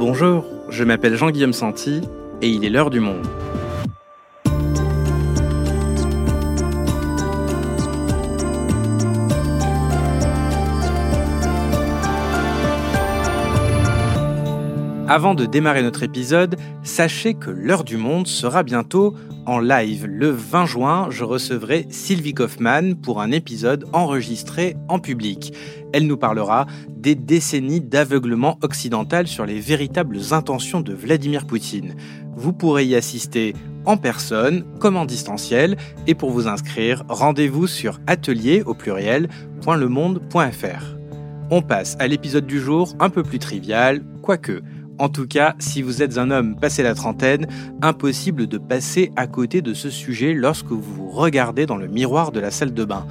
Bonjour, je m'appelle Jean-Guillaume Santi et il est l'heure du monde. Avant de démarrer notre épisode, sachez que l'heure du monde sera bientôt en live. Le 20 juin, je recevrai Sylvie Kaufmann pour un épisode enregistré en public. Elle nous parlera des décennies d'aveuglement occidental sur les véritables intentions de Vladimir Poutine. Vous pourrez y assister en personne comme en distanciel et pour vous inscrire, rendez-vous sur atelier au pluriel.lemonde.fr. On passe à l'épisode du jour un peu plus trivial, quoique. En tout cas, si vous êtes un homme passé la trentaine, impossible de passer à côté de ce sujet lorsque vous vous regardez dans le miroir de la salle de bain.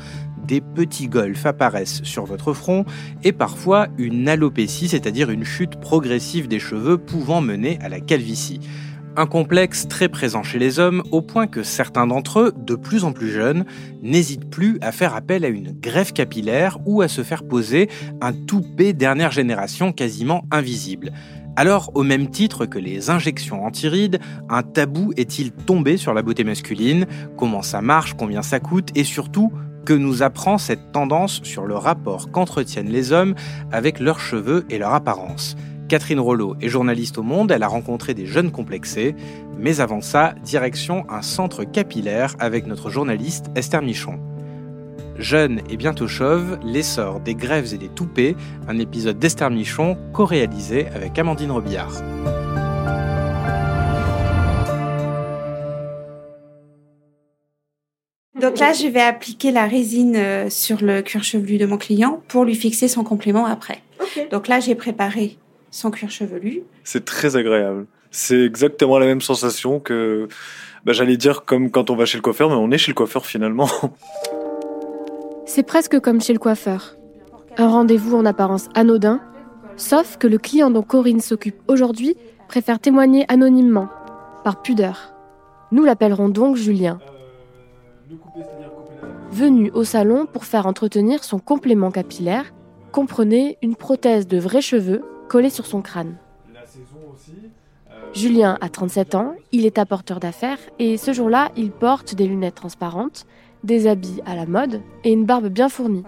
Des petits golfs apparaissent sur votre front et parfois une alopécie, c'est-à-dire une chute progressive des cheveux pouvant mener à la calvitie. Un complexe très présent chez les hommes au point que certains d'entre eux, de plus en plus jeunes, n'hésitent plus à faire appel à une greffe capillaire ou à se faire poser un toupet dernière génération quasiment invisible. Alors, au même titre que les injections antirides, un tabou est-il tombé sur la beauté masculine? Comment ça marche? Combien ça coûte? Et surtout, que nous apprend cette tendance sur le rapport qu'entretiennent les hommes avec leurs cheveux et leur apparence? Catherine Rollo est journaliste au Monde, elle a rencontré des jeunes complexés, mais avant ça, direction un centre capillaire avec notre journaliste Esther Michon. Jeune et bientôt chauve, l'essor des grèves et des toupets, un épisode d'Esther Michon co-réalisé avec Amandine Robillard. Donc là, je vais appliquer la résine euh, sur le cuir chevelu de mon client pour lui fixer son complément après. Donc là, j'ai préparé son cuir chevelu. C'est très agréable. C'est exactement la même sensation que, bah, j'allais dire comme quand on va chez le coiffeur, mais on est chez le coiffeur finalement. C'est presque comme chez le coiffeur. Un rendez-vous en apparence anodin, sauf que le client dont Corinne s'occupe aujourd'hui préfère témoigner anonymement, par pudeur. Nous l'appellerons donc Julien. Venu au salon pour faire entretenir son complément capillaire, comprenez une prothèse de vrais cheveux collée sur son crâne. Julien a 37 ans, il est apporteur d'affaires et ce jour-là, il porte des lunettes transparentes, des habits à la mode et une barbe bien fournie.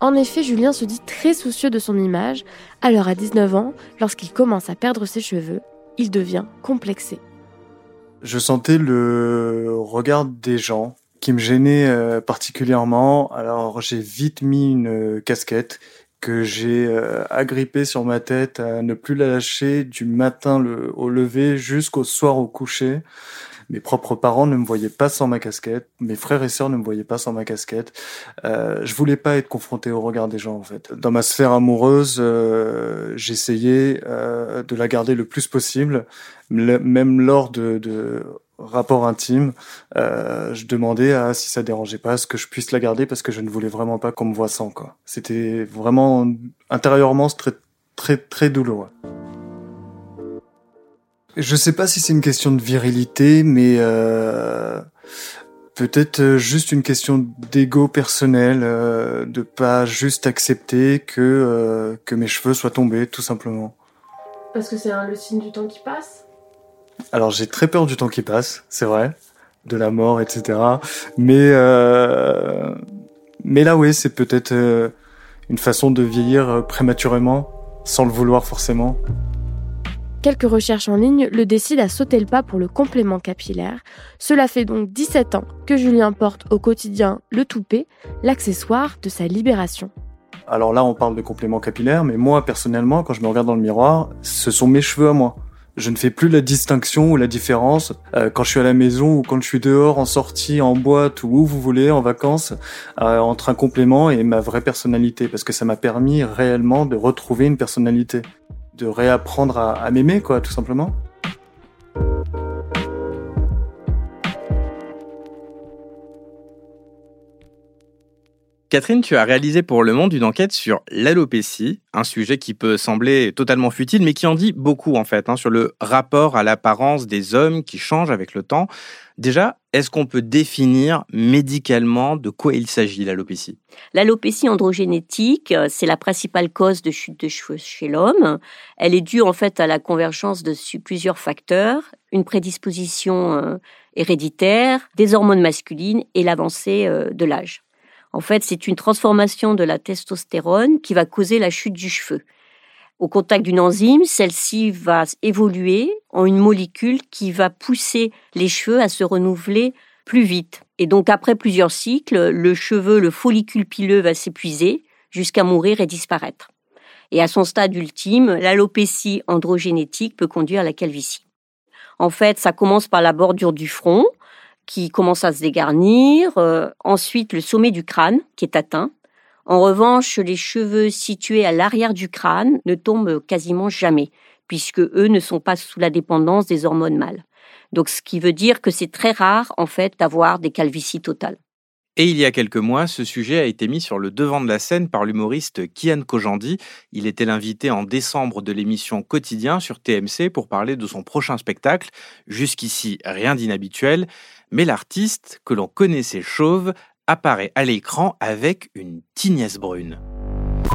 En effet, Julien se dit très soucieux de son image, alors à 19 ans, lorsqu'il commence à perdre ses cheveux, il devient complexé. Je sentais le regard des gens qui me gênait euh, particulièrement, alors j'ai vite mis une casquette que j'ai euh, agrippée sur ma tête à ne plus la lâcher du matin au lever jusqu'au soir au coucher. Mes propres parents ne me voyaient pas sans ma casquette. Mes frères et sœurs ne me voyaient pas sans ma casquette. Euh, je voulais pas être confronté au regard des gens en fait. Dans ma sphère amoureuse, euh, j'essayais euh, de la garder le plus possible, même lors de, de rapports intimes. Je demandais à si ça dérangeait pas, ce que je puisse la garder parce que je ne voulais vraiment pas qu'on me voit sans quoi. C'était vraiment intérieurement très très très douloureux. Je sais pas si c'est une question de virilité, mais euh, peut-être euh, juste une question d'ego personnel, euh, de pas juste accepter que euh, que mes cheveux soient tombés, tout simplement. Parce que c'est le signe du temps qui passe? Alors j'ai très peur du temps qui passe, c'est vrai, de la mort, etc. Mais euh, mais là oui, c'est peut-être une façon de vieillir prématurément, sans le vouloir forcément. Quelques recherches en ligne le décident à sauter le pas pour le complément capillaire. Cela fait donc 17 ans que Julien porte au quotidien le toupet, l'accessoire de sa libération. Alors là, on parle de complément capillaire, mais moi, personnellement, quand je me regarde dans le miroir, ce sont mes cheveux à moi. Je ne fais plus la distinction ou la différence euh, quand je suis à la maison ou quand je suis dehors, en sortie, en boîte ou où vous voulez, en vacances, euh, entre un complément et ma vraie personnalité, parce que ça m'a permis réellement de retrouver une personnalité de réapprendre à, m'aimer, quoi, tout simplement. Catherine, tu as réalisé pour Le Monde une enquête sur l'alopécie, un sujet qui peut sembler totalement futile, mais qui en dit beaucoup en fait, hein, sur le rapport à l'apparence des hommes qui change avec le temps. Déjà, est-ce qu'on peut définir médicalement de quoi il s'agit, l'alopécie? L'alopécie androgénétique, euh, c'est la principale cause de chute de cheveux chez l'homme. Elle est due en fait à la convergence de plusieurs facteurs, une prédisposition euh, héréditaire, des hormones masculines et l'avancée euh, de l'âge. En fait, c'est une transformation de la testostérone qui va causer la chute du cheveu. Au contact d'une enzyme, celle-ci va évoluer en une molécule qui va pousser les cheveux à se renouveler plus vite. Et donc après plusieurs cycles, le cheveu, le follicule pileux va s'épuiser jusqu'à mourir et disparaître. Et à son stade ultime, l'alopécie androgénétique peut conduire à la calvitie. En fait, ça commence par la bordure du front, qui commence à se dégarnir, euh, ensuite le sommet du crâne qui est atteint. En revanche, les cheveux situés à l'arrière du crâne ne tombent quasiment jamais, puisque eux ne sont pas sous la dépendance des hormones mâles. Donc, ce qui veut dire que c'est très rare, en fait, d'avoir des calvities totales. Et il y a quelques mois, ce sujet a été mis sur le devant de la scène par l'humoriste Kian Kojandi. Il était l'invité en décembre de l'émission Quotidien sur TMC pour parler de son prochain spectacle. Jusqu'ici, rien d'inhabituel, mais l'artiste, que l'on connaissait chauve, apparaît à l'écran avec une tignesse brune.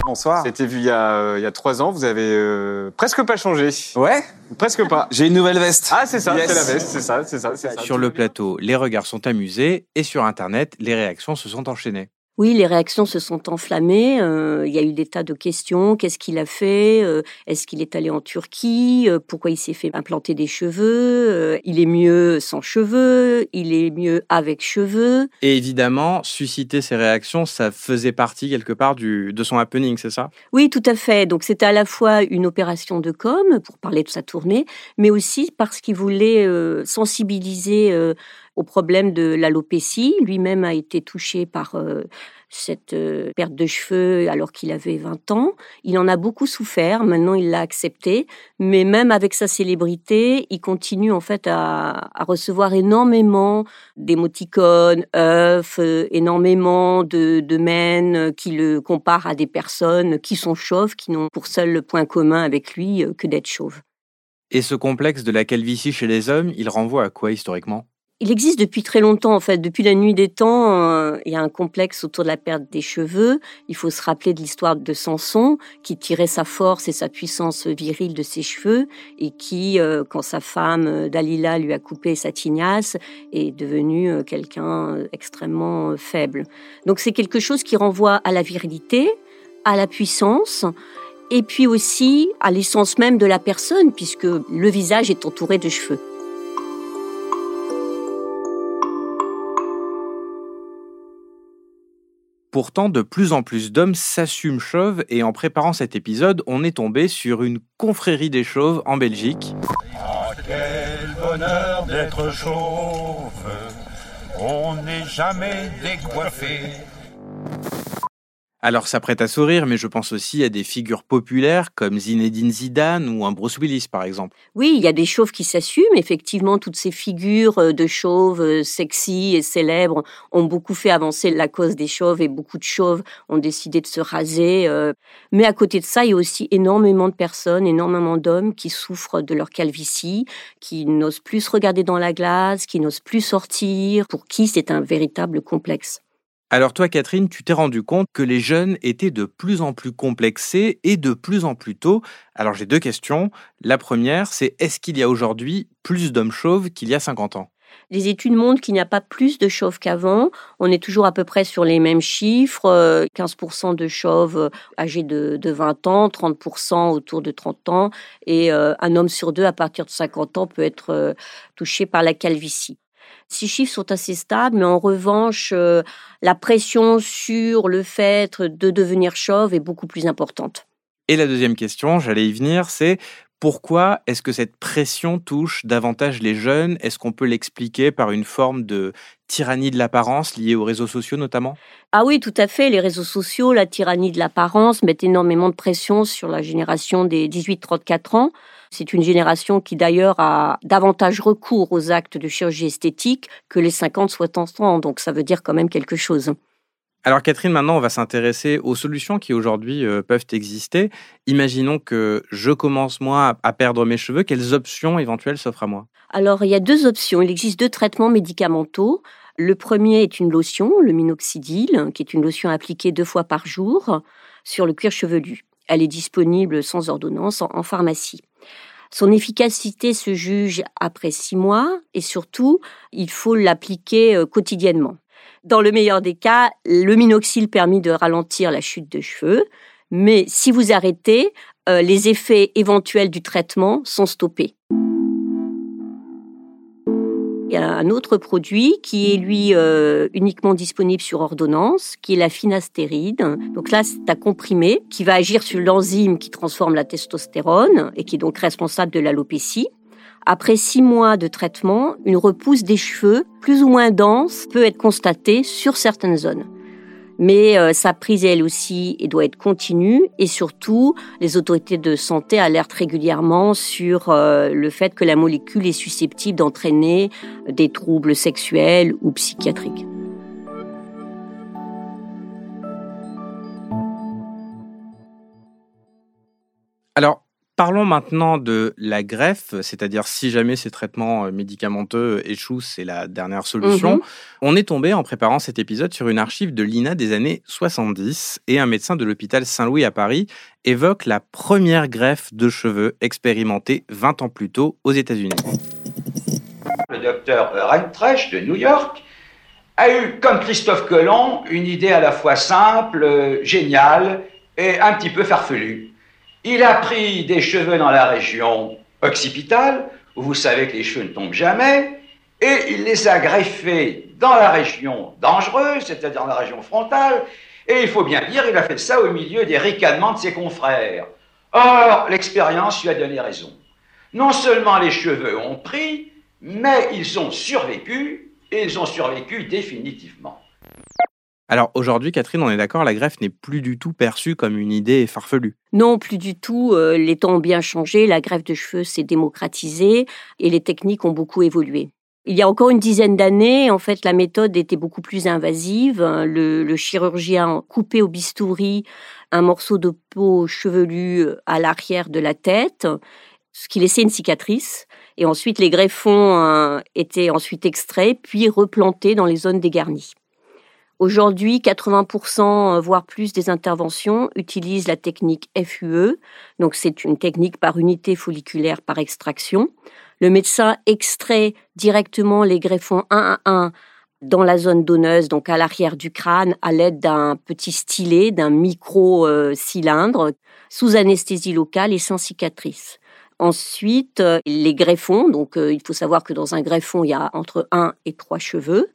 Bonsoir. C'était vu il y, a, euh, il y a trois ans. Vous avez euh, presque pas changé. Ouais Presque pas. J'ai une nouvelle veste. Ah, c'est ça, c'est la veste, c'est ça, c'est ça, c'est ça. Sur le plateau, les regards sont amusés et sur Internet, les réactions se sont enchaînées. Oui, les réactions se sont enflammées. Euh, il y a eu des tas de questions. Qu'est-ce qu'il a fait euh, Est-ce qu'il est allé en Turquie euh, Pourquoi il s'est fait implanter des cheveux Il est mieux sans cheveux Il est mieux avec cheveux Et évidemment, susciter ces réactions, ça faisait partie quelque part du, de son happening, c'est ça? Oui, tout à fait. Donc c'était à la fois une opération de com pour parler de sa tournée, mais aussi parce qu'il voulait sensibiliser au problème de l'alopécie. Lui-même a été touché par euh, cette euh, perte de cheveux alors qu'il avait 20 ans. Il en a beaucoup souffert, maintenant il l'a accepté, mais même avec sa célébrité, il continue en fait à, recevoir énormément d'émoticônes, œufs, euh, énormément de, de mènes qui le comparent à des personnes qui sont chauves, qui n'ont pour seul point commun avec lui que d'être chauves. Et ce complexe de la calvitie chez les hommes, il renvoie à quoi historiquement? Il existe depuis très longtemps, en fait. Depuis la nuit des temps, euh, il y a un complexe autour de la perte des cheveux. Il faut se rappeler de l'histoire de Samson, qui tirait sa force et sa puissance virile de ses cheveux, et qui, euh, quand sa femme euh, Dalila lui a coupé sa tignasse, est devenu quelqu'un extrêmement faible. Donc c'est quelque chose qui renvoie à la virilité, à la puissance, et puis aussi à l'essence même de la personne, puisque le visage est entouré de cheveux. Pourtant, de plus en plus d'hommes s'assument chauves et en préparant cet épisode, on est tombé sur une confrérie des chauves en Belgique. Ah, quel bonheur d'être chauve, on n'est jamais décoiffé. Alors ça prête à sourire, mais je pense aussi à des figures populaires comme Zinedine Zidane ou un Bruce Willis par exemple. Oui, il y a des chauves qui s'assument. Effectivement, toutes ces figures euh, de chauves euh, sexy et célèbres ont beaucoup fait avancer la cause des chauves et beaucoup de chauves ont décidé de se raser. Euh. Mais à côté de ça, il y a aussi énormément de personnes, énormément d'hommes qui souffrent de leur calvitie, qui n'osent plus se regarder dans la glace, qui n'osent plus sortir, pour qui c'est un véritable complexe. Alors toi, Catherine, tu t'es rendu compte que les jeunes étaient de plus en plus complexés et de plus en plus tôt. Alors j'ai deux questions. La première, c'est est-ce qu'il y a aujourd'hui plus d'hommes chauves qu'il y a 50 ans? Les études montrent qu'il n'y a pas plus de chauves qu'avant. On est toujours à peu près sur les mêmes chiffres. 15% de chauves euh, âgés de, 20 ans, 30% autour de 30 ans. Et euh, un homme sur deux à partir de 50 ans peut être euh, touché par la calvitie. Ces chiffres sont assez stables, mais en revanche, euh, la pression sur le fait de devenir chauve est beaucoup plus importante. Et la deuxième question, j'allais y venir, c'est pourquoi est-ce que cette pression touche davantage les jeunes? Est-ce qu'on peut l'expliquer par une forme de tyrannie de l'apparence liée aux réseaux sociaux notamment? Ah oui, tout à fait. Les réseaux sociaux, la tyrannie de l'apparence mettent énormément de pression sur la génération des 18-34 ans. C'est une génération qui d'ailleurs a davantage recours aux actes de chirurgie esthétique que les 50-60 ans, donc ça veut dire quand même quelque chose. Alors Catherine, maintenant on va s'intéresser aux solutions qui aujourd'hui euh, peuvent exister. Imaginons que je commence moi à perdre mes cheveux, quelles options éventuelles s'offrent à moi? Alors il y a deux options, il existe deux traitements médicamentaux. Le premier est une lotion, le minoxidil, qui est une lotion appliquée deux fois par jour sur le cuir chevelu. Elle est disponible sans ordonnance en pharmacie. Son efficacité se juge après six mois et surtout, il faut l'appliquer euh, quotidiennement. Dans le meilleur des cas, le minoxydil permet de ralentir la chute de cheveux, mais si vous arrêtez, euh, les effets éventuels du traitement sont stoppés. Il y a un autre produit qui est lui euh, uniquement disponible sur ordonnance, qui est la finastéride. Donc là, c'est un comprimé qui va agir sur l'enzyme qui transforme la testostérone et qui est donc responsable de l'alopécie. Après six mois de traitement, une repousse des cheveux plus ou moins dense peut être constatée sur certaines zones mais euh, sa prise elle aussi doit être continue et surtout les autorités de santé alertent régulièrement sur euh, le fait que la molécule est susceptible d'entraîner des troubles sexuels ou psychiatriques. Alors, Parlons maintenant de la greffe, c'est-à-dire si jamais ces traitements euh, médicamenteux échouent, c'est la dernière solution. Mhm. On est tombé en préparant cet épisode sur une archive de l'INA des années 70 et un médecin de l'hôpital Saint-Louis à Paris évoque la première greffe de cheveux expérimentée 20 ans plus tôt aux États-Unis. Le docteur Reintreich de New York a eu, comme Christophe Colomb, une idée à la fois simple, euh, géniale et un petit peu farfelue. Il a pris des cheveux dans la région occipitale, où vous savez que les cheveux ne tombent jamais, et il les a greffés dans la région dangereuse, c'est-à-dire dans la région frontale, et il faut bien dire, il a fait ça au milieu des ricanements de ses confrères. Or, l'expérience lui a donné raison. Non seulement les cheveux ont pris, mais ils ont survécu, et ils ont survécu définitivement. Alors aujourd'hui, Catherine, on est d'accord, la greffe n'est plus du tout perçue comme une idée farfelue. Non, plus du tout. Euh, les temps ont bien changé, la greffe de cheveux s'est démocratisée et les techniques ont beaucoup évolué. Il y a encore une dizaine d'années, en fait, la méthode était beaucoup plus invasive. Le, chirurgien coupait au bistouri un morceau de peau chevelue à l'arrière de la tête, ce qui laissait une cicatrice. Et ensuite, les greffons euh, étaient ensuite extraits, puis replantés dans les zones dégarnies. Aujourd'hui, 80% euh, voire plus des interventions utilisent la technique FUE, donc c'est une technique par unité folliculaire par extraction. Le médecin extrait directement les greffons un à un dans la zone donneuse, donc à l'arrière du crâne, à l'aide d'un petit stylet, d'un micro-cylindre, euh, sous anesthésie locale et sans cicatrice. Ensuite, euh, les greffons, donc il faut savoir que dans un greffon, il y a entre 1 et 3 cheveux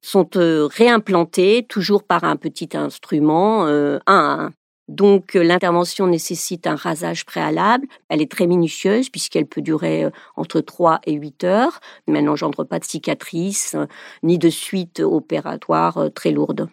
sont euh, réimplantés toujours par un petit instrument, euh, un à un. Donc euh, l'intervention nécessite un rasage préalable. Elle est très minutieuse puisqu'elle peut durer entre 3 et 8 heures, mais elle n'engendre pas de cicatrices ni de suite opératoire très lourde.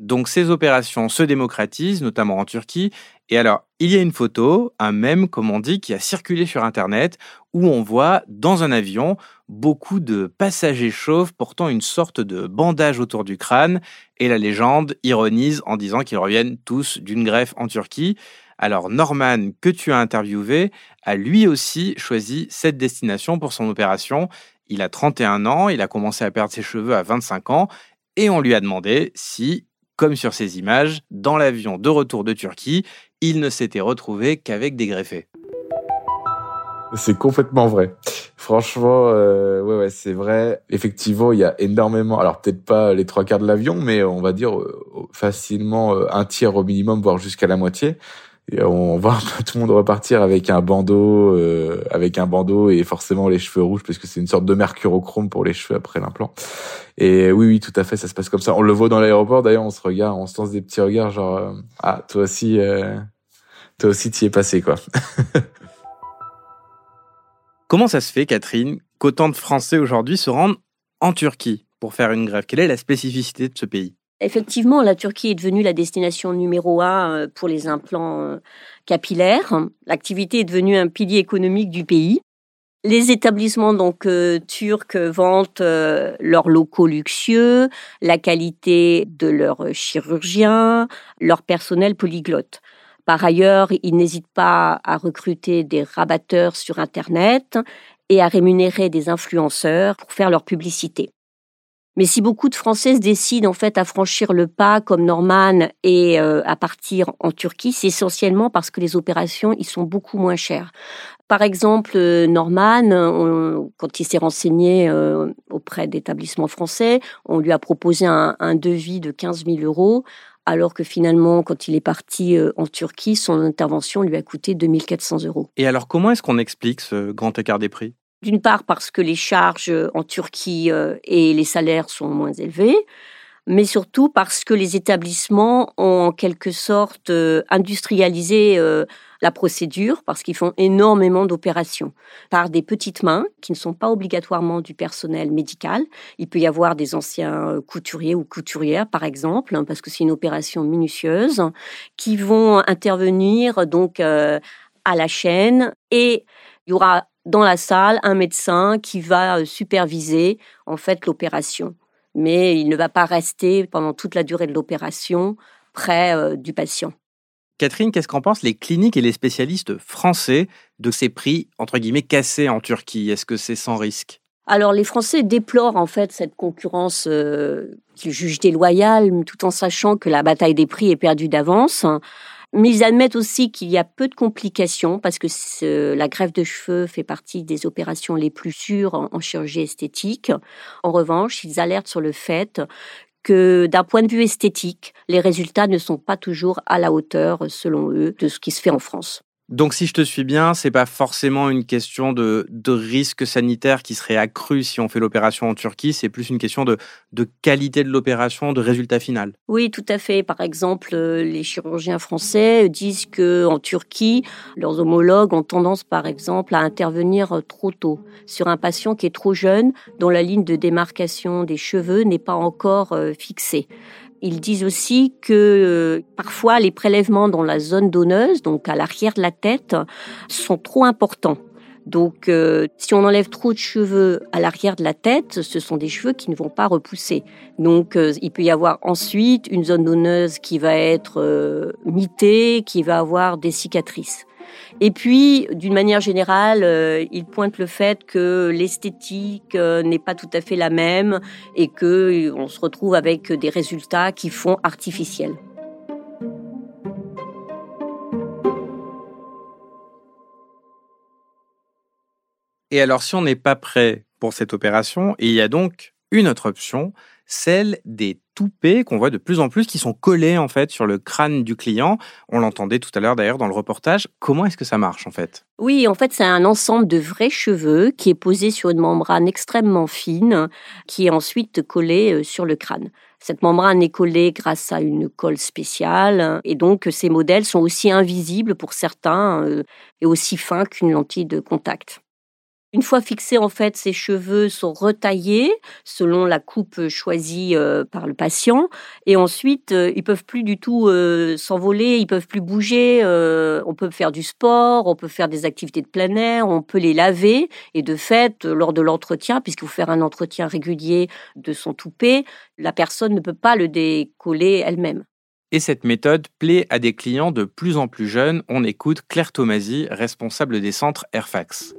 Donc ces opérations se démocratisent, notamment en Turquie. Et alors, il y a une photo, un mème, comme on dit, qui a circulé sur Internet, où on voit dans un avion beaucoup de passagers chauves portant une sorte de bandage autour du crâne. Et la légende ironise en disant qu'ils reviennent tous d'une greffe en Turquie. Alors Norman, que tu as interviewé, a lui aussi choisi cette destination pour son opération. Il a 31 ans, il a commencé à perdre ses cheveux à 25 ans, et on lui a demandé si comme sur ces images, dans l'avion de retour de Turquie, il ne s'était retrouvé qu'avec des greffés. C'est complètement vrai. Franchement, euh, ouais, ouais, c'est vrai. Effectivement, il y a énormément. Alors peut-être pas les trois quarts de l'avion, mais on va dire euh, facilement euh, un tiers au minimum, voire jusqu'à la moitié on peu tout le monde repartir avec un bandeau, euh, avec un bandeau et forcément les cheveux rouges parce que c'est une sorte de mercurochrome pour les cheveux après l'implant. Et oui, oui, tout à fait, ça se passe comme ça. On le voit dans l'aéroport. D'ailleurs, on se regarde, on se lance des petits regards genre euh, ah toi aussi, euh, toi aussi t'y es passé quoi. Comment ça se fait, Catherine, qu'autant de Français aujourd'hui se rendent en Turquie pour faire une grève? Quelle est la spécificité de ce pays? Effectivement, la Turquie est devenue la destination numéro un euh, pour les implants euh, capillaires. L'activité est devenue un pilier économique du pays. Les établissements donc euh, turcs vantent leurs locaux luxueux, la qualité de leurs chirurgiens, leur personnel polyglotte. Par ailleurs, ils n'hésitent pas à recruter des rabatteurs sur Internet et à rémunérer des influenceurs pour faire leur publicité. Mais si beaucoup de Françaises décident en fait à franchir le pas comme Norman et euh, à partir en Turquie, c'est essentiellement parce que les opérations ils sont beaucoup moins chères. Par exemple, euh, Norman, quand il s'est renseigné euh, auprès d'établissements français, on lui a proposé un, devis de 15 000 euros, alors que finalement, quand il est parti en Turquie, son intervention lui a coûté 2400 euros. Et alors, comment est-ce qu'on explique ce grand écart des prix? D'une part parce que les charges en Turquie euh, et les salaires sont moins élevés, mais surtout parce que les établissements ont en quelque sorte euh, industrialisé euh, la procédure parce qu'ils font énormément d'opérations par des petites mains qui ne sont pas obligatoirement du personnel médical. Il peut y avoir des anciens couturiers ou couturières, par exemple, hein, parce que c'est une opération minutieuse, qui vont intervenir donc à la chaîne et il y aura dans la salle un médecin qui va euh, superviser en fait l'opération. Mais il ne va pas rester pendant toute la durée de l'opération près euh, du patient. Catherine, qu'est-ce qu'en pensent les cliniques et les spécialistes français de ces prix entre guillemets cassés en Turquie? Est-ce que c'est sans risque? Alors les Français déplorent en fait cette concurrence euh, qu'ils jugent déloyale, tout en sachant que la bataille des prix est perdue d'avance. Mais ils admettent aussi qu'il y a peu de complications parce que la greffe de cheveux fait partie des opérations les plus sûres en, chirurgie esthétique. En revanche, ils alertent sur le fait que d'un point de vue esthétique, les résultats ne sont pas toujours à la hauteur, selon eux, de ce qui se fait en France. Donc, si je te suis bien, c'est pas forcément une question de, risque sanitaire qui serait accru si on fait l'opération en Turquie, c'est plus une question de, qualité de l'opération, de résultat final. Oui, tout à fait. Par exemple, euh, les chirurgiens français disent que en Turquie, leurs homologues ont tendance, par exemple, à intervenir trop tôt sur un patient qui est trop jeune, dont la ligne de démarcation des cheveux n'est pas encore euh, fixée. Ils disent aussi que euh, parfois les prélèvements dans la zone donneuse, donc à l'arrière de la tête, sont trop importants. Donc, euh, si on enlève trop de cheveux à l'arrière de la tête, ce sont des cheveux qui ne vont pas repousser. Donc, euh, il peut y avoir ensuite une zone donneuse qui va être mitée, qui va avoir des cicatrices. Et puis, d'une manière générale, euh, il pointe le fait que l'esthétique euh, n'est pas tout à fait la même et que euh, on se retrouve avec des résultats qui font artificiels. Et alors, si on n'est pas prêt pour cette opération, il y a donc une autre option, celle des toupets qu'on voit de plus en plus qui sont collés en fait sur le crâne du client. On l'entendait tout à l'heure d'ailleurs dans le reportage. Comment est-ce que ça marche en fait? Oui, en fait, c'est un ensemble de vrais cheveux qui est posé sur une membrane extrêmement fine qui est ensuite collée euh, sur le crâne. Cette membrane est collée grâce à une colle spéciale et donc ces modèles sont aussi invisibles pour certains euh, et aussi fins qu'une lentille de contact. Une fois fixés, en fait, ces cheveux sont retaillés selon la coupe choisie euh, par le patient. Et ensuite, euh, ils peuvent plus du tout euh, s'envoler, ils peuvent plus bouger. on peut faire du sport, on peut faire des activités de plein air, on peut les laver. Et de fait, lors de l'entretien, puisqu'il faut faire un entretien régulier de son toupet, la personne ne peut pas le décoller elle-même. Et cette méthode plaît à des clients de plus en plus jeunes. On écoute Claire Tomasi, responsable des centres Airfax.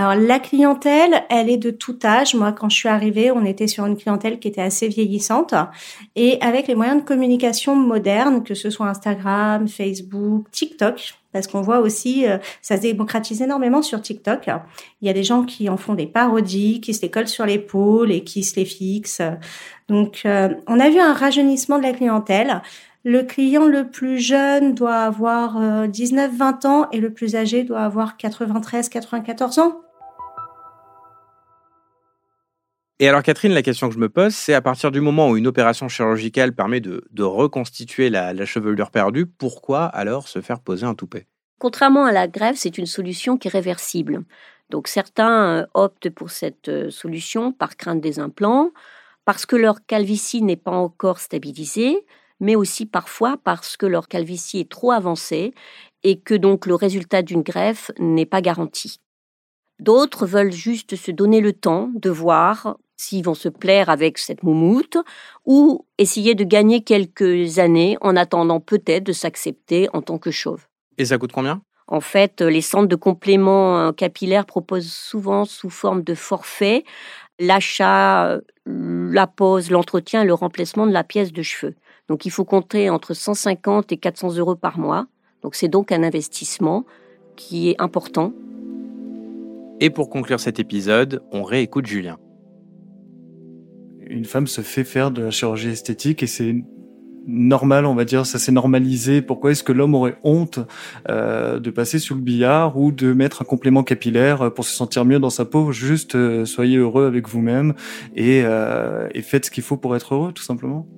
Alors la clientèle, elle est de tout âge. Moi, quand je suis arrivée, on était sur une clientèle qui était assez vieillissante. Et avec les moyens de communication modernes, que ce soit Instagram, Facebook, TikTok, parce qu'on voit aussi, euh, ça se démocratise énormément sur TikTok. Il y a des gens qui en font des parodies, qui se les collent sur l'épaule et qui se les fixent. Donc, euh, on a vu un rajeunissement de la clientèle. Le client le plus jeune doit avoir 19-20 euh, ans et le plus âgé doit avoir 93-94 ans. Et alors Catherine, la question que je me pose, c'est à partir du moment où une opération chirurgicale permet de, reconstituer la, chevelure perdue, pourquoi alors se faire poser un toupet? Contrairement à la greffe, c'est une solution qui est réversible. Donc certains euh, optent pour cette euh, solution par crainte des implants, parce que leur calvitie n'est pas encore stabilisée, mais aussi parfois parce que leur calvitie est trop avancée et que donc le résultat d'une greffe n'est pas garanti. D'autres veulent juste se donner le temps de voir s'ils vont se plaire avec cette moumoute ou essayer de gagner quelques années en attendant peut-être de s'accepter en tant que chauve. Et ça coûte combien? En fait, les centres de compléments euh, capillaires proposent souvent sous forme de forfait l'achat, la pose, l'entretien, le remplacement de la pièce de cheveux. Donc il faut compter entre 150 et 400 euros par mois. Donc c'est donc un investissement qui est important. Et pour conclure cet épisode, on réécoute Julien. Une femme se fait faire de la chirurgie esthétique et c'est normal, on va dire, ça s'est normalisé. Pourquoi est-ce que l'homme aurait honte euh, de passer sous le billard ou de mettre un complément capillaire pour se sentir mieux dans sa peau? Juste euh, soyez heureux avec vous-même et, euh, et faites ce qu'il faut pour être heureux, tout simplement.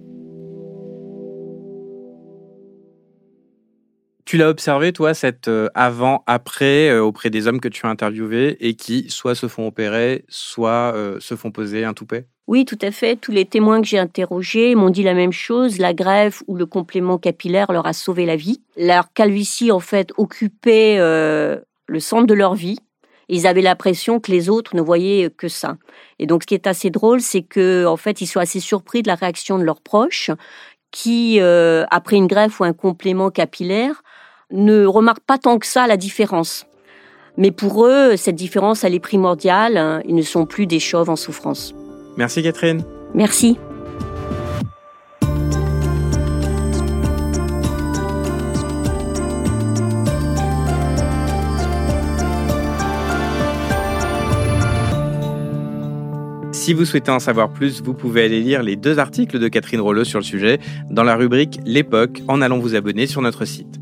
Tu l'as observé, toi, cette avant-après auprès des hommes que tu as interviewés et qui soit se font opérer, soit se font poser un toupet? Oui, tout à fait. Tous les témoins que j'ai interrogés m'ont dit la même chose. La greffe ou le complément capillaire leur a sauvé la vie. Leur calvitie, en fait, occupait euh, le centre de leur vie. Ils avaient l'impression que les autres ne voyaient que ça. Et donc, ce qui est assez drôle, c'est que, en fait, ils sont assez surpris de la réaction de leurs proches, qui, euh, après une greffe ou un complément capillaire, ne remarquent pas tant que ça la différence. Mais pour eux, cette différence, elle est primordiale. Hein. Ils ne sont plus des chauves en souffrance. Merci Catherine. Merci. Si vous souhaitez en savoir plus, vous pouvez aller lire les deux articles de Catherine Rollo sur le sujet dans la rubrique L'époque en allant vous abonner sur notre site.